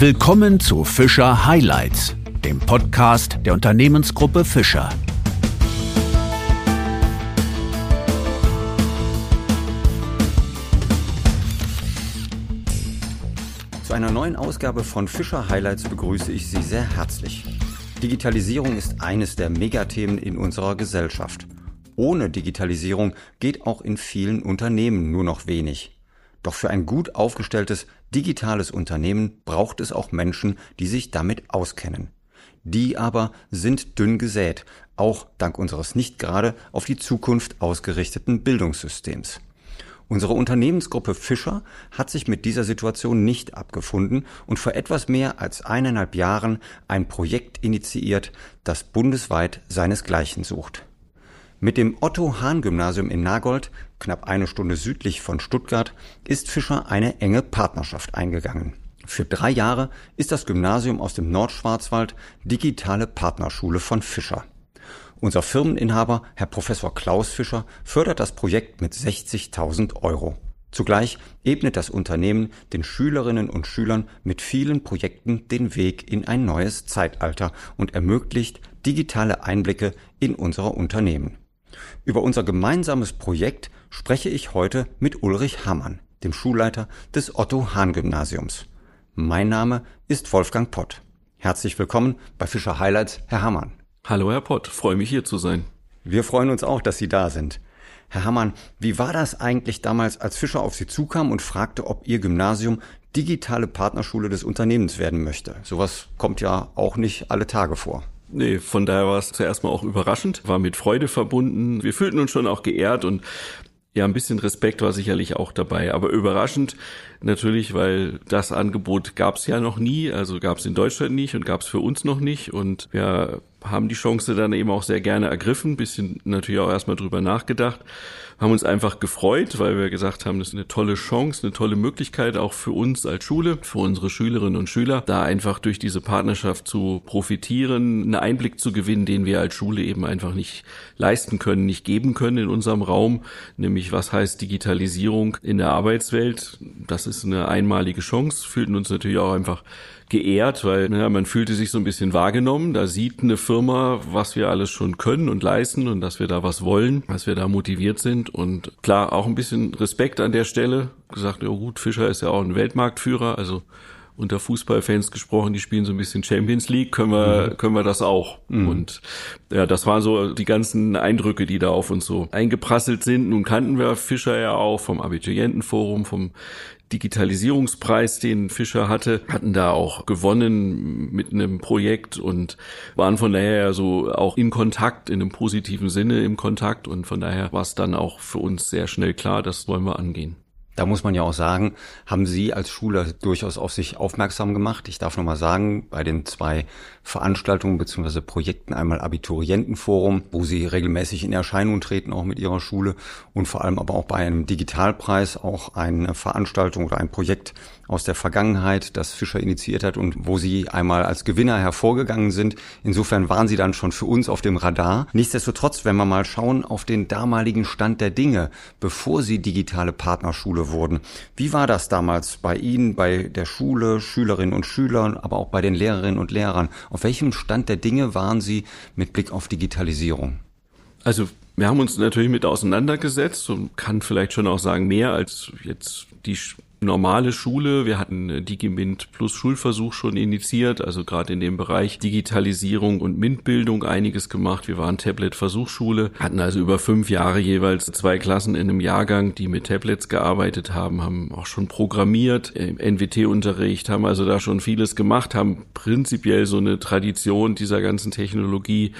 Willkommen zu Fischer Highlights, dem Podcast der Unternehmensgruppe Fischer. Zu einer neuen Ausgabe von Fischer Highlights begrüße ich Sie sehr herzlich. Digitalisierung ist eines der Megathemen in unserer Gesellschaft. Ohne Digitalisierung geht auch in vielen Unternehmen nur noch wenig. Doch für ein gut aufgestelltes digitales Unternehmen braucht es auch Menschen, die sich damit auskennen. Die aber sind dünn gesät, auch dank unseres nicht gerade auf die Zukunft ausgerichteten Bildungssystems. Unsere Unternehmensgruppe Fischer hat sich mit dieser Situation nicht abgefunden und vor etwas mehr als eineinhalb Jahren ein Projekt initiiert, das bundesweit seinesgleichen sucht. Mit dem Otto-Hahn-Gymnasium in Nagold, knapp eine Stunde südlich von Stuttgart, ist Fischer eine enge Partnerschaft eingegangen. Für drei Jahre ist das Gymnasium aus dem Nordschwarzwald digitale Partnerschule von Fischer. Unser Firmeninhaber, Herr Professor Klaus Fischer, fördert das Projekt mit 60.000 Euro. Zugleich ebnet das Unternehmen den Schülerinnen und Schülern mit vielen Projekten den Weg in ein neues Zeitalter und ermöglicht digitale Einblicke in unser Unternehmen. Über unser gemeinsames Projekt spreche ich heute mit Ulrich Hammann, dem Schulleiter des Otto Hahn Gymnasiums. Mein Name ist Wolfgang Pott. Herzlich willkommen bei Fischer Highlights, Herr Hammann. Hallo Herr Pott, freue mich hier zu sein. Wir freuen uns auch, dass Sie da sind. Herr Hammann, wie war das eigentlich damals, als Fischer auf Sie zukam und fragte, ob Ihr Gymnasium digitale Partnerschule des Unternehmens werden möchte? Sowas kommt ja auch nicht alle Tage vor. Nee, von daher war es zuerst mal auch überraschend, war mit Freude verbunden. Wir fühlten uns schon auch geehrt und ja, ein bisschen Respekt war sicherlich auch dabei, aber überraschend natürlich, weil das Angebot gab es ja noch nie, also gab es in Deutschland nicht und gab es für uns noch nicht. Und wir haben die Chance dann eben auch sehr gerne ergriffen, bisschen natürlich auch erstmal drüber nachgedacht haben uns einfach gefreut, weil wir gesagt haben, das ist eine tolle Chance, eine tolle Möglichkeit auch für uns als Schule, für unsere Schülerinnen und Schüler, da einfach durch diese Partnerschaft zu profitieren, einen Einblick zu gewinnen, den wir als Schule eben einfach nicht leisten können, nicht geben können in unserem Raum, nämlich was heißt Digitalisierung in der Arbeitswelt. Das ist eine einmalige Chance, fühlten uns natürlich auch einfach geehrt, weil ja, man fühlte sich so ein bisschen wahrgenommen. Da sieht eine Firma, was wir alles schon können und leisten und dass wir da was wollen, dass wir da motiviert sind. Und klar, auch ein bisschen Respekt an der Stelle. Gesagt, ja gut, Fischer ist ja auch ein Weltmarktführer, also unter Fußballfans gesprochen, die spielen so ein bisschen Champions League, können wir, mhm. können wir das auch. Mhm. Und ja, das waren so die ganzen Eindrücke, die da auf uns so eingeprasselt sind. Nun kannten wir Fischer ja auch vom Abiturientenforum, vom Digitalisierungspreis, den Fischer hatte, hatten da auch gewonnen mit einem Projekt und waren von daher so auch in Kontakt, in einem positiven Sinne im Kontakt und von daher war es dann auch für uns sehr schnell klar, das wollen wir angehen. Da muss man ja auch sagen, haben Sie als Schule durchaus auf sich aufmerksam gemacht. Ich darf nochmal sagen, bei den zwei Veranstaltungen bzw. Projekten, einmal Abiturientenforum, wo Sie regelmäßig in Erscheinung treten, auch mit Ihrer Schule und vor allem aber auch bei einem Digitalpreis auch eine Veranstaltung oder ein Projekt aus der Vergangenheit, das Fischer initiiert hat und wo Sie einmal als Gewinner hervorgegangen sind. Insofern waren Sie dann schon für uns auf dem Radar. Nichtsdestotrotz, wenn wir mal schauen auf den damaligen Stand der Dinge, bevor Sie digitale Partnerschule wurden. Wie war das damals bei Ihnen, bei der Schule, Schülerinnen und Schülern, aber auch bei den Lehrerinnen und Lehrern? Auf welchem Stand der Dinge waren Sie mit Blick auf Digitalisierung? Also wir haben uns natürlich mit auseinandergesetzt und kann vielleicht schon auch sagen, mehr als jetzt die normale Schule. Wir hatten DigiMint plus Schulversuch schon initiiert, also gerade in dem Bereich Digitalisierung und MINT-Bildung einiges gemacht. Wir waren Tablet-Versuchsschule, hatten also über fünf Jahre jeweils zwei Klassen in einem Jahrgang, die mit Tablets gearbeitet haben, haben auch schon programmiert, im NWT-Unterricht, haben also da schon vieles gemacht, haben prinzipiell so eine Tradition dieser ganzen Technologie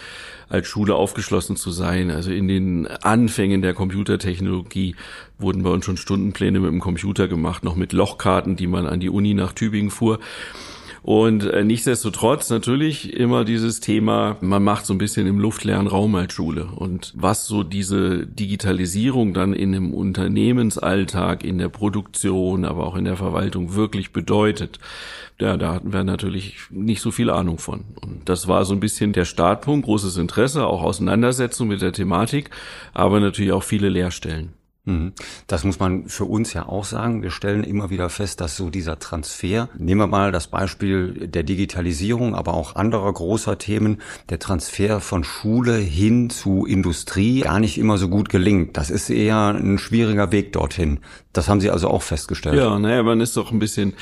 als Schule aufgeschlossen zu sein. Also in den Anfängen der Computertechnologie wurden bei uns schon Stundenpläne mit dem Computer gemacht, noch mit Lochkarten, die man an die Uni nach Tübingen fuhr. Und äh, nichtsdestotrotz natürlich immer dieses Thema, man macht so ein bisschen im luftleeren Raum als Schule. Und was so diese Digitalisierung dann in dem Unternehmensalltag, in der Produktion, aber auch in der Verwaltung wirklich bedeutet, ja, da hatten wir natürlich nicht so viel Ahnung von. Und das war so ein bisschen der Startpunkt, großes Interesse, auch Auseinandersetzung mit der Thematik, aber natürlich auch viele Lehrstellen. Mhm. Das muss man für uns ja auch sagen. Wir stellen immer wieder fest, dass so dieser Transfer, nehmen wir mal das Beispiel der Digitalisierung, aber auch anderer großer Themen, der Transfer von Schule hin zu Industrie gar nicht immer so gut gelingt. Das ist eher ein schwieriger Weg dorthin. Das haben Sie also auch festgestellt. Ja, naja, man ist doch ein bisschen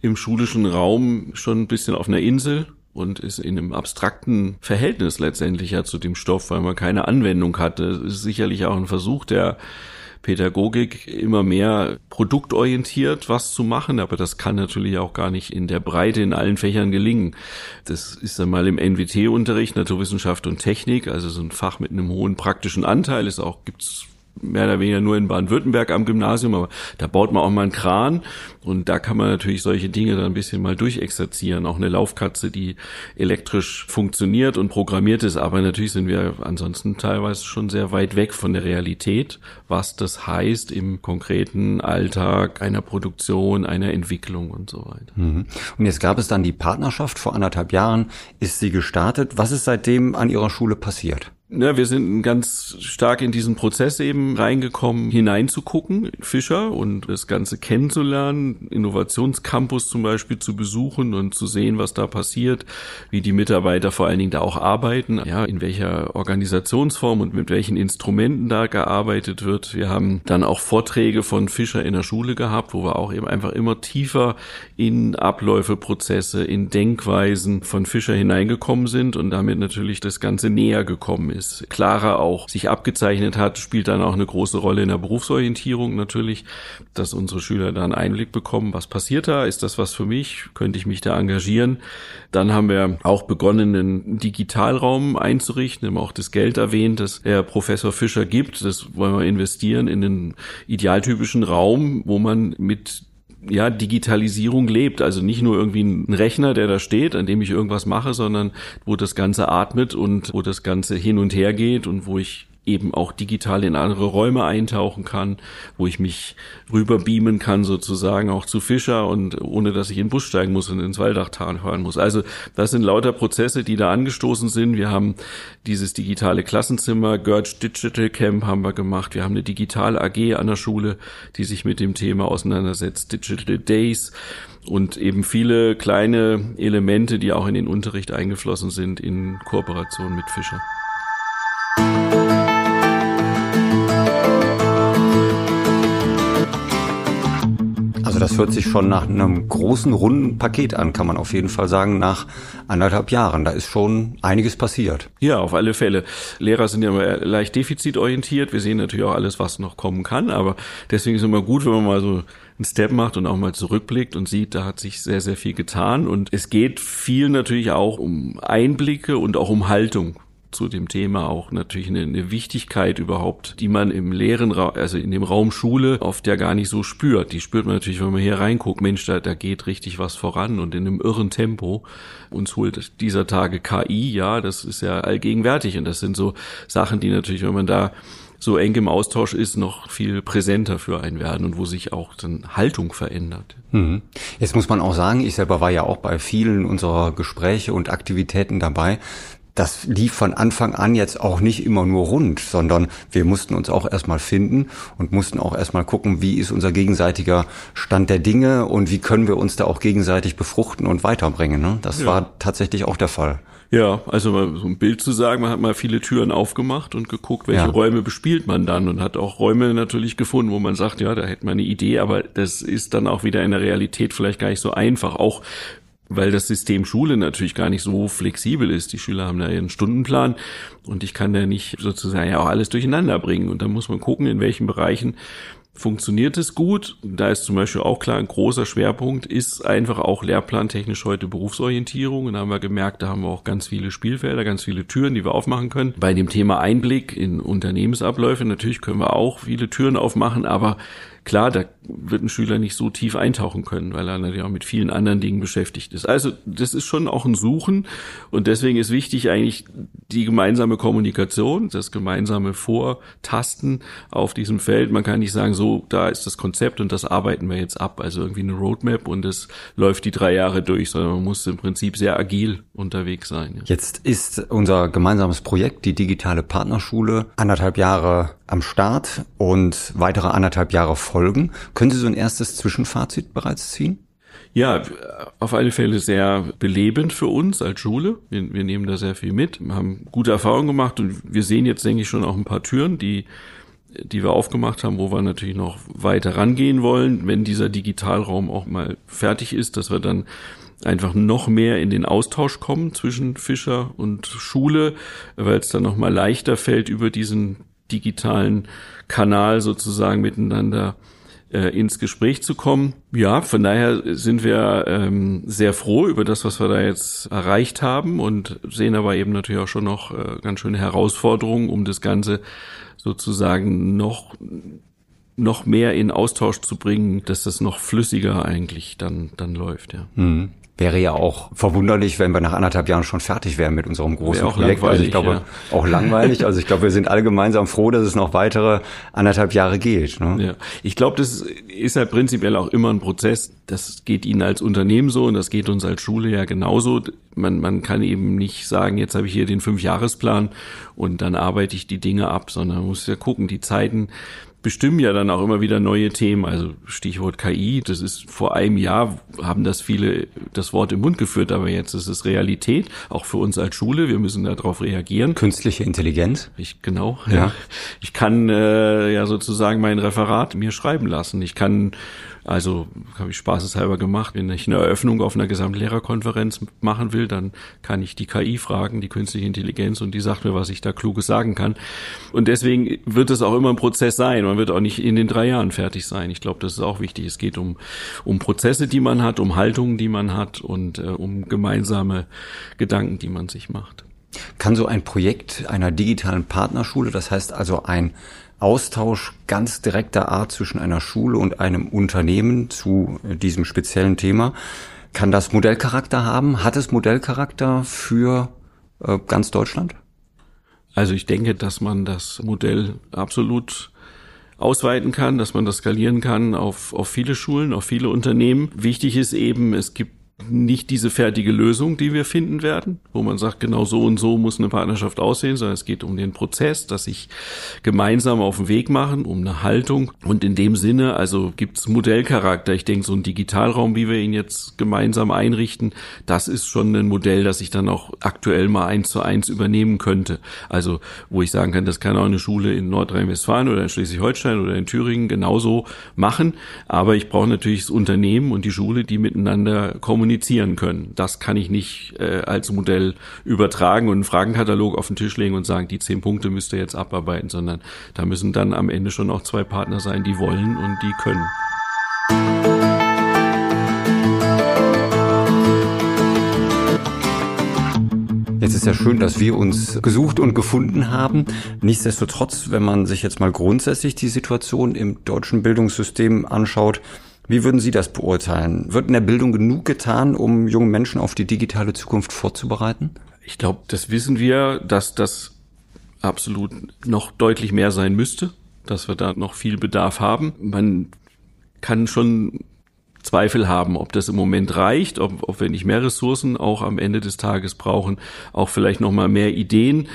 im schulischen Raum schon ein bisschen auf einer Insel und ist in einem abstrakten Verhältnis letztendlich ja zu dem Stoff, weil man keine Anwendung hatte. Das ist sicherlich auch ein Versuch der Pädagogik immer mehr produktorientiert was zu machen, aber das kann natürlich auch gar nicht in der Breite in allen Fächern gelingen. Das ist einmal im NWT-Unterricht, Naturwissenschaft und Technik, also so ein Fach mit einem hohen praktischen Anteil, ist auch, gibt's mehr oder weniger nur in Baden-Württemberg am Gymnasium, aber da baut man auch mal einen Kran und da kann man natürlich solche Dinge dann ein bisschen mal durchexerzieren. Auch eine Laufkatze, die elektrisch funktioniert und programmiert ist, aber natürlich sind wir ansonsten teilweise schon sehr weit weg von der Realität, was das heißt im konkreten Alltag einer Produktion, einer Entwicklung und so weiter. Mhm. Und jetzt gab es dann die Partnerschaft vor anderthalb Jahren, ist sie gestartet. Was ist seitdem an Ihrer Schule passiert? Ja, wir sind ganz stark in diesen Prozess eben reingekommen, hineinzugucken, Fischer und das Ganze kennenzulernen, Innovationscampus zum Beispiel zu besuchen und zu sehen, was da passiert, wie die Mitarbeiter vor allen Dingen da auch arbeiten, ja, in welcher Organisationsform und mit welchen Instrumenten da gearbeitet wird. Wir haben dann auch Vorträge von Fischer in der Schule gehabt, wo wir auch eben einfach immer tiefer in Abläufe, Prozesse, in Denkweisen von Fischer hineingekommen sind und damit natürlich das Ganze näher gekommen ist, klarer auch sich abgezeichnet hat, spielt dann auch eine große Rolle in der Berufsorientierung natürlich, dass unsere Schüler da einen Einblick bekommen, was passiert da, ist das was für mich, könnte ich mich da engagieren. Dann haben wir auch begonnen, einen Digitalraum einzurichten, haben auch das Geld erwähnt, das der Professor Fischer gibt, das wollen wir investieren in den idealtypischen Raum, wo man mit ja, Digitalisierung lebt. Also nicht nur irgendwie ein Rechner, der da steht, an dem ich irgendwas mache, sondern wo das Ganze atmet und wo das Ganze hin und her geht und wo ich eben auch digital in andere Räume eintauchen kann, wo ich mich rüber beamen kann sozusagen auch zu Fischer und ohne dass ich in den Bus steigen muss und ins Waldachtal fahren muss. Also das sind lauter Prozesse, die da angestoßen sind. Wir haben dieses digitale Klassenzimmer, Gerge Digital Camp haben wir gemacht. Wir haben eine digitale AG an der Schule, die sich mit dem Thema auseinandersetzt, Digital Days und eben viele kleine Elemente, die auch in den Unterricht eingeflossen sind in Kooperation mit Fischer. Das hört sich schon nach einem großen, runden Paket an, kann man auf jeden Fall sagen, nach anderthalb Jahren. Da ist schon einiges passiert. Ja, auf alle Fälle. Lehrer sind ja immer leicht defizitorientiert. Wir sehen natürlich auch alles, was noch kommen kann, aber deswegen ist es immer gut, wenn man mal so einen Step macht und auch mal zurückblickt und sieht, da hat sich sehr, sehr viel getan. Und es geht viel natürlich auch um Einblicke und auch um Haltung zu dem Thema auch natürlich eine, eine Wichtigkeit überhaupt, die man im leeren Raum, also in dem Raum Schule oft ja gar nicht so spürt. Die spürt man natürlich, wenn man hier reinguckt, Mensch, da, da geht richtig was voran und in einem irren Tempo. Uns holt dieser Tage KI, ja, das ist ja allgegenwärtig und das sind so Sachen, die natürlich, wenn man da so eng im Austausch ist, noch viel präsenter für einen werden und wo sich auch dann Haltung verändert. Mhm. Jetzt muss man auch sagen, ich selber war ja auch bei vielen unserer Gespräche und Aktivitäten dabei das lief von Anfang an jetzt auch nicht immer nur rund, sondern wir mussten uns auch erstmal finden und mussten auch erstmal gucken, wie ist unser gegenseitiger Stand der Dinge und wie können wir uns da auch gegenseitig befruchten und weiterbringen. Ne? Das ja. war tatsächlich auch der Fall. Ja, also mal so ein Bild zu sagen, man hat mal viele Türen aufgemacht und geguckt, welche ja. Räume bespielt man dann und hat auch Räume natürlich gefunden, wo man sagt, ja, da hätte man eine Idee, aber das ist dann auch wieder in der Realität vielleicht gar nicht so einfach. Auch weil das System Schule natürlich gar nicht so flexibel ist. Die Schüler haben da ihren Stundenplan und ich kann da nicht sozusagen ja auch alles durcheinander bringen. Und da muss man gucken, in welchen Bereichen funktioniert es gut. Da ist zum Beispiel auch klar, ein großer Schwerpunkt ist einfach auch lehrplantechnisch heute Berufsorientierung. Und da haben wir gemerkt, da haben wir auch ganz viele Spielfelder, ganz viele Türen, die wir aufmachen können. Bei dem Thema Einblick in Unternehmensabläufe, natürlich können wir auch viele Türen aufmachen, aber klar, da wird ein Schüler nicht so tief eintauchen können, weil er natürlich auch mit vielen anderen Dingen beschäftigt ist. Also das ist schon auch ein Suchen und deswegen ist wichtig eigentlich die gemeinsame Kommunikation, das gemeinsame Vortasten auf diesem Feld. Man kann nicht sagen, so, da ist das Konzept und das arbeiten wir jetzt ab, also irgendwie eine Roadmap und es läuft die drei Jahre durch, sondern man muss im Prinzip sehr agil unterwegs sein. Ja. Jetzt ist unser gemeinsames Projekt, die digitale Partnerschule, anderthalb Jahre am Start und weitere anderthalb Jahre folgen. Können Sie so ein erstes Zwischenfazit bereits ziehen? Ja, auf alle Fälle sehr belebend für uns als Schule. Wir, wir nehmen da sehr viel mit, haben gute Erfahrungen gemacht und wir sehen jetzt, denke ich, schon auch ein paar Türen, die die wir aufgemacht haben, wo wir natürlich noch weiter rangehen wollen, wenn dieser Digitalraum auch mal fertig ist, dass wir dann einfach noch mehr in den Austausch kommen zwischen Fischer und Schule, weil es dann noch mal leichter fällt, über diesen digitalen Kanal sozusagen miteinander äh, ins Gespräch zu kommen. Ja, von daher sind wir ähm, sehr froh über das, was wir da jetzt erreicht haben und sehen aber eben natürlich auch schon noch äh, ganz schöne Herausforderungen, um das Ganze sozusagen noch noch mehr in Austausch zu bringen, dass das noch flüssiger eigentlich dann dann läuft, ja. Mhm. Wäre ja auch verwunderlich, wenn wir nach anderthalb Jahren schon fertig wären mit unserem großen Projekt. Also ich glaube, ja. auch langweilig. Also ich glaube, wir sind alle gemeinsam froh, dass es noch weitere anderthalb Jahre geht. Ne? Ja. Ich glaube, das ist halt prinzipiell auch immer ein Prozess. Das geht Ihnen als Unternehmen so und das geht uns als Schule ja genauso. Man, man kann eben nicht sagen, jetzt habe ich hier den Fünfjahresplan und dann arbeite ich die Dinge ab, sondern man muss ja gucken, die Zeiten bestimmen ja dann auch immer wieder neue Themen. Also Stichwort KI, das ist vor einem Jahr, haben das viele das Wort im Mund geführt, aber jetzt ist es Realität, auch für uns als Schule. Wir müssen darauf reagieren. Künstliche Intelligenz? Ich, genau. Ja. Ich kann äh, ja sozusagen mein Referat mir schreiben lassen. Ich kann also habe ich spaßeshalber gemacht. Wenn ich eine Eröffnung auf einer Gesamtlehrerkonferenz machen will, dann kann ich die KI fragen, die künstliche Intelligenz, und die sagt mir, was ich da Kluges sagen kann. Und deswegen wird es auch immer ein Prozess sein. Man wird auch nicht in den drei Jahren fertig sein. Ich glaube, das ist auch wichtig. Es geht um, um Prozesse, die man hat, um Haltungen, die man hat und äh, um gemeinsame Gedanken, die man sich macht. Kann so ein Projekt einer digitalen Partnerschule, das heißt also ein Austausch ganz direkter Art zwischen einer Schule und einem Unternehmen zu äh, diesem speziellen Thema. Kann das Modellcharakter haben? Hat es Modellcharakter für äh, ganz Deutschland? Also ich denke, dass man das Modell absolut ausweiten kann, dass man das skalieren kann auf, auf viele Schulen, auf viele Unternehmen. Wichtig ist eben, es gibt nicht diese fertige Lösung, die wir finden werden, wo man sagt, genau so und so muss eine Partnerschaft aussehen, sondern es geht um den Prozess, dass sich gemeinsam auf den Weg machen, um eine Haltung. Und in dem Sinne, also gibt's Modellcharakter. Ich denke, so ein Digitalraum, wie wir ihn jetzt gemeinsam einrichten, das ist schon ein Modell, das ich dann auch aktuell mal eins zu eins übernehmen könnte. Also, wo ich sagen kann, das kann auch eine Schule in Nordrhein-Westfalen oder in Schleswig-Holstein oder in Thüringen genauso machen. Aber ich brauche natürlich das Unternehmen und die Schule, die miteinander kommunizieren kommunizieren können. Das kann ich nicht äh, als Modell übertragen und einen Fragenkatalog auf den Tisch legen und sagen, die zehn Punkte müsst ihr jetzt abarbeiten, sondern da müssen dann am Ende schon auch zwei Partner sein, die wollen und die können. Jetzt ist ja schön, dass wir uns gesucht und gefunden haben. Nichtsdestotrotz, wenn man sich jetzt mal grundsätzlich die Situation im deutschen Bildungssystem anschaut, wie würden Sie das beurteilen? Wird in der Bildung genug getan, um junge Menschen auf die digitale Zukunft vorzubereiten? Ich glaube, das wissen wir, dass das absolut noch deutlich mehr sein müsste, dass wir da noch viel Bedarf haben. Man kann schon Zweifel haben, ob das im Moment reicht, ob, ob wir nicht mehr Ressourcen auch am Ende des Tages brauchen, auch vielleicht noch mal mehr Ideen.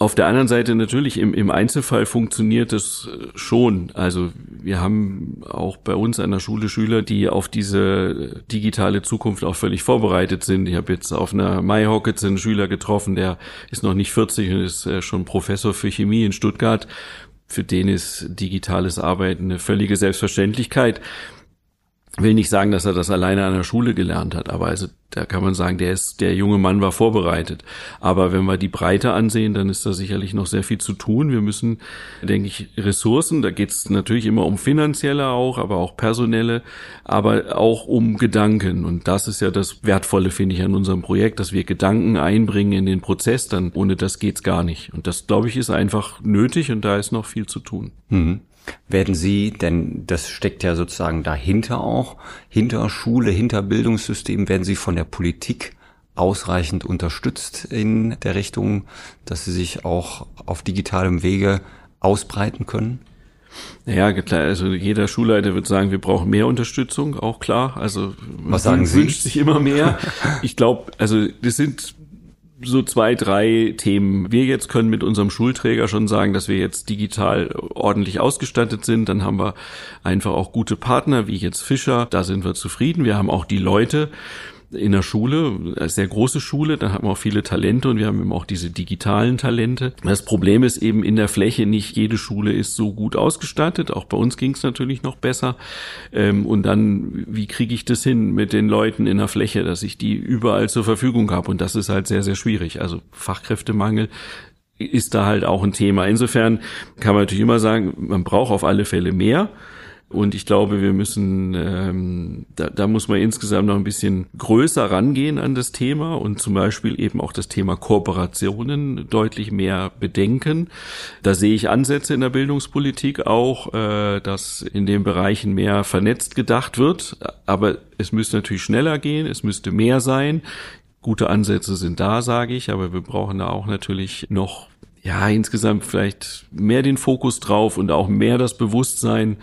Auf der anderen Seite natürlich im, im Einzelfall funktioniert es äh, schon. Also wir haben auch bei uns an der Schule Schüler, die auf diese digitale Zukunft auch völlig vorbereitet sind. Ich habe jetzt auf einer Mayhockets einen Schüler getroffen, der ist noch nicht 40 und ist äh, schon Professor für Chemie in Stuttgart. Für den ist digitales Arbeiten eine völlige Selbstverständlichkeit will nicht sagen, dass er das alleine an der Schule gelernt hat, aber also da kann man sagen, der ist, der junge Mann war vorbereitet. Aber wenn wir die Breite ansehen, dann ist da sicherlich noch sehr viel zu tun. Wir müssen, denke ich, Ressourcen, da geht es natürlich immer um finanzielle auch, aber auch personelle, aber auch um Gedanken. Und das ist ja das Wertvolle, finde ich, an unserem Projekt, dass wir Gedanken einbringen in den Prozess, dann ohne das geht's gar nicht. Und das, glaube ich, ist einfach nötig und da ist noch viel zu tun. Mhm. Werden Sie, denn das steckt ja sozusagen dahinter auch, hinter Schule, hinter Bildungssystem, werden Sie von der Politik ausreichend unterstützt in der Richtung, dass Sie sich auch auf digitalem Wege ausbreiten können? Ja, klar, also jeder Schulleiter wird sagen, wir brauchen mehr Unterstützung, auch klar. Also was sagen Sie? wünscht sich immer mehr. Ich glaube, also das sind so zwei, drei Themen. Wir jetzt können mit unserem Schulträger schon sagen, dass wir jetzt digital ordentlich ausgestattet sind. Dann haben wir einfach auch gute Partner, wie jetzt Fischer. Da sind wir zufrieden. Wir haben auch die Leute in der Schule, eine sehr große Schule, da haben wir auch viele Talente und wir haben eben auch diese digitalen Talente. Das Problem ist eben in der Fläche, nicht jede Schule ist so gut ausgestattet. Auch bei uns ging es natürlich noch besser. Ähm, und dann, wie kriege ich das hin mit den Leuten in der Fläche, dass ich die überall zur Verfügung habe? Und das ist halt sehr, sehr schwierig. Also Fachkräftemangel ist da halt auch ein Thema. Insofern kann man natürlich immer sagen, man braucht auf alle Fälle mehr. Und ich glaube, wir müssen, ähm, da, da muss man insgesamt noch ein bisschen größer rangehen an das Thema und zum Beispiel eben auch das Thema Kooperationen deutlich mehr bedenken. Da sehe ich Ansätze in der Bildungspolitik auch, äh, dass in den Bereichen mehr vernetzt gedacht wird. Aber es müsste natürlich schneller gehen, es müsste mehr sein. Gute Ansätze sind da, sage ich, aber wir brauchen da auch natürlich noch ja, insgesamt vielleicht mehr den Fokus drauf und auch mehr das Bewusstsein,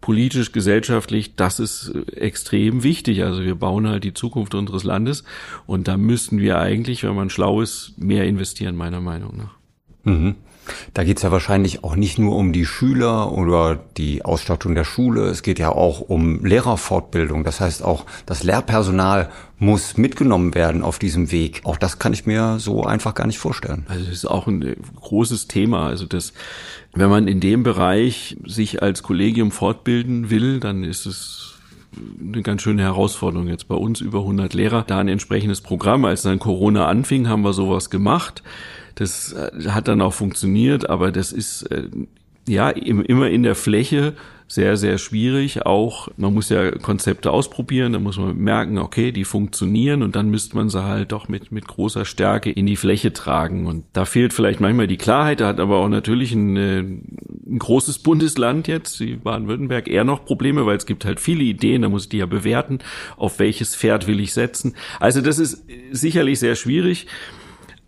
politisch, gesellschaftlich, das ist äh, extrem wichtig. Also wir bauen halt die Zukunft unseres Landes und da müssten wir eigentlich, wenn man schlau ist, mehr investieren, meiner Meinung nach. Mhm. Da geht es ja wahrscheinlich auch nicht nur um die Schüler oder die Ausstattung der Schule, es geht ja auch um Lehrerfortbildung. Das heißt auch, das Lehrpersonal muss mitgenommen werden auf diesem Weg. Auch das kann ich mir so einfach gar nicht vorstellen. Also das ist auch ein äh, großes Thema. Also das, wenn man in dem Bereich sich als Kollegium fortbilden will, dann ist es eine ganz schöne Herausforderung. Jetzt bei uns über 100 Lehrer, da ein entsprechendes Programm. Als dann Corona anfing, haben wir sowas gemacht. Das äh, hat dann auch funktioniert, aber das ist ja immer in der Fläche sehr, sehr schwierig. Auch, man muss ja Konzepte ausprobieren, da muss man merken, okay, die funktionieren und dann müsste man sie halt doch mit, mit großer Stärke in die Fläche tragen. Und da fehlt vielleicht manchmal die Klarheit, da hat aber auch natürlich ein, äh, ein großes Bundesland jetzt, wie Baden-Württemberg, eher noch Probleme, weil es gibt halt viele Ideen, da muss ich die ja bewerten, auf welches Pferd will ich setzen. Also das ist sicherlich sehr schwierig.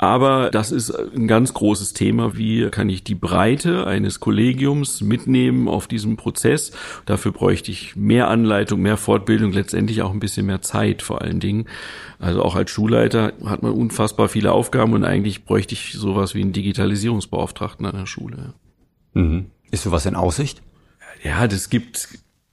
Aber das ist ein ganz großes Thema. Wie kann ich die Breite eines Kollegiums mitnehmen auf diesem Prozess? Dafür bräuchte ich mehr Anleitung, mehr Fortbildung, letztendlich auch ein bisschen mehr Zeit vor allen Dingen. Also auch als Schulleiter hat man unfassbar viele Aufgaben und eigentlich bräuchte ich sowas wie einen Digitalisierungsbeauftragten an der Schule. Mhm. Ist sowas in Aussicht? Ja, das gibt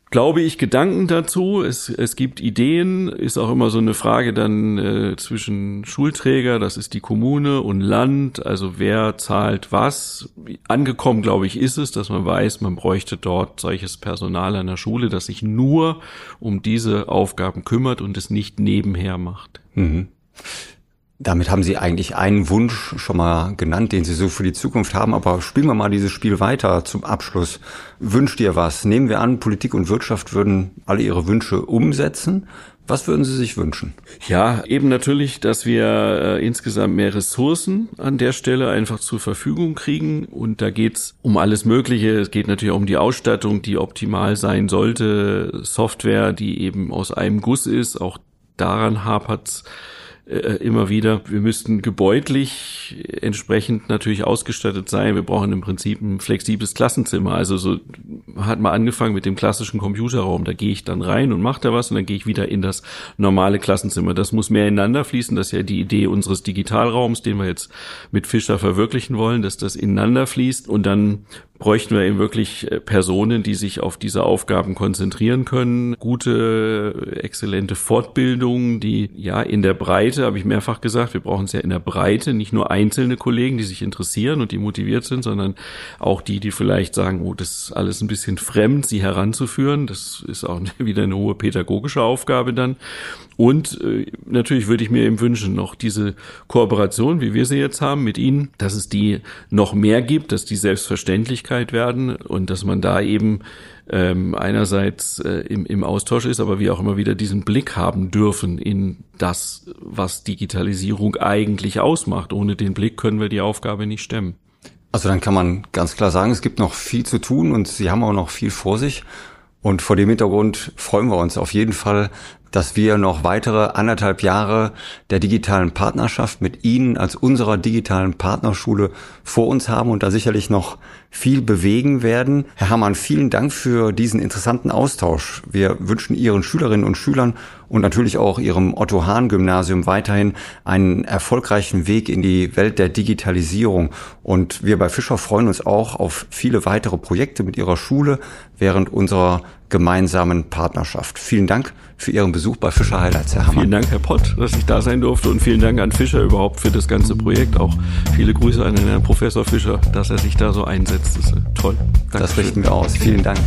glaube ich, Gedanken dazu. Es, es gibt Ideen, ist auch immer so eine Frage dann äh, zwischen Schulträger, das ist die Kommune und Land, also wer zahlt was. Angekommen, glaube ich, ist es, dass man weiß, man bräuchte dort solches Personal an der Schule, das sich nur um diese Aufgaben kümmert und es nicht nebenher macht. Mhm. Damit haben Sie eigentlich einen Wunsch schon mal genannt, den Sie so für die Zukunft haben. Aber spielen wir mal dieses Spiel weiter zum Abschluss. Wünscht ihr was? Nehmen wir an, Politik und Wirtschaft würden alle ihre Wünsche umsetzen. Was würden Sie sich wünschen? Ja, eben natürlich, dass wir äh, insgesamt mehr Ressourcen an der Stelle einfach zur Verfügung kriegen. Und da geht's um alles Mögliche. Es geht natürlich auch um die Ausstattung, die optimal sein sollte. Software, die eben aus einem Guss ist. Auch daran hapert's äh, immer wieder. Wir müssten gebäudlich entsprechend natürlich ausgestattet sein. Wir brauchen im Prinzip ein flexibles Klassenzimmer. Also so hat man angefangen mit dem klassischen Computerraum. Da gehe ich dann rein und mache da was und dann gehe ich wieder in das normale Klassenzimmer. Das muss mehr ineinander fließen. Das ist ja die Idee unseres Digitalraums, den wir jetzt mit Fischer verwirklichen wollen, dass das ineinander fließt und dann bräuchten wir eben wirklich äh, Personen, die sich auf diese Aufgaben konzentrieren können. Gute, exzellente Fortbildung, die ja in der Breite, habe ich mehrfach gesagt, wir brauchen es ja in der Breite, nicht nur einzelne Kollegen, die sich interessieren und die motiviert sind, sondern auch die, die vielleicht sagen, oh, das ist alles ein bisschen fremd, sie heranzuführen. Das ist auch wieder eine hohe pädagogische Aufgabe dann. Und äh, natürlich würde ich mir eben wünschen, noch diese Kooperation, wie wir sie jetzt haben mit Ihnen, dass es die noch mehr gibt, dass die Selbstverständlichkeit werden und dass man da eben ähm, einerseits äh, im, im Austausch ist, aber wir auch immer wieder diesen Blick haben dürfen in das, was Digitalisierung eigentlich ausmacht. Ohne den Blick können wir die Aufgabe nicht stemmen. Also dann kann man ganz klar sagen, es gibt noch viel zu tun und Sie haben auch noch viel vor sich. Und vor dem Hintergrund freuen wir uns auf jeden Fall, dass wir noch weitere anderthalb Jahre der digitalen Partnerschaft mit Ihnen als unserer digitalen Partnerschule vor uns haben und da sicherlich noch viel bewegen werden. Herr Hammann, vielen Dank für diesen interessanten Austausch. Wir wünschen Ihren Schülerinnen und Schülern und natürlich auch Ihrem Otto Hahn Gymnasium weiterhin einen erfolgreichen Weg in die Welt der Digitalisierung. Und wir bei Fischer freuen uns auch auf viele weitere Projekte mit Ihrer Schule während unserer gemeinsamen Partnerschaft. Vielen Dank für Ihren Besuch bei Fischer Highlights, Herr Hammer. Vielen Dank, Herr Pott, dass ich da sein durfte und vielen Dank an Fischer überhaupt für das ganze Projekt. Auch viele Grüße an Herrn Professor Fischer, dass er sich da so einsetzt. Das ist toll. Dankeschön. Das richten wir aus. Vielen Dank.